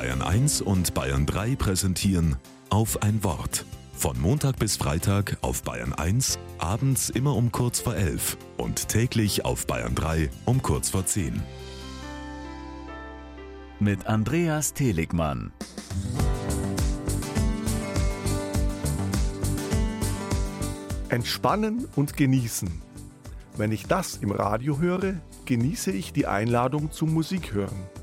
Bayern 1 und Bayern 3 präsentieren auf ein Wort. Von Montag bis Freitag auf Bayern 1, abends immer um kurz vor 11 und täglich auf Bayern 3 um kurz vor 10. Mit Andreas Teligmann. Entspannen und genießen. Wenn ich das im Radio höre, genieße ich die Einladung zum Musikhören.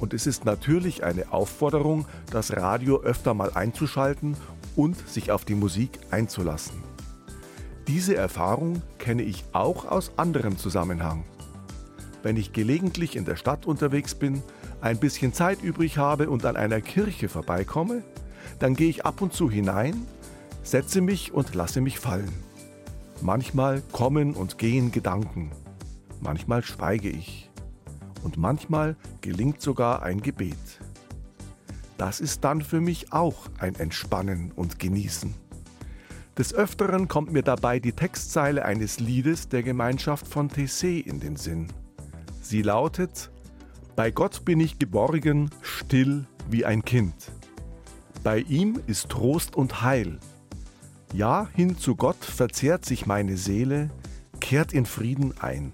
Und es ist natürlich eine Aufforderung, das Radio öfter mal einzuschalten und sich auf die Musik einzulassen. Diese Erfahrung kenne ich auch aus anderem Zusammenhang. Wenn ich gelegentlich in der Stadt unterwegs bin, ein bisschen Zeit übrig habe und an einer Kirche vorbeikomme, dann gehe ich ab und zu hinein, setze mich und lasse mich fallen. Manchmal kommen und gehen Gedanken, manchmal schweige ich und manchmal gelingt sogar ein Gebet. Das ist dann für mich auch ein Entspannen und Genießen. Des Öfteren kommt mir dabei die Textzeile eines Liedes der Gemeinschaft von Tessé in den Sinn. Sie lautet, Bei Gott bin ich geborgen, still wie ein Kind. Bei ihm ist Trost und Heil. Ja, hin zu Gott verzehrt sich meine Seele, kehrt in Frieden ein.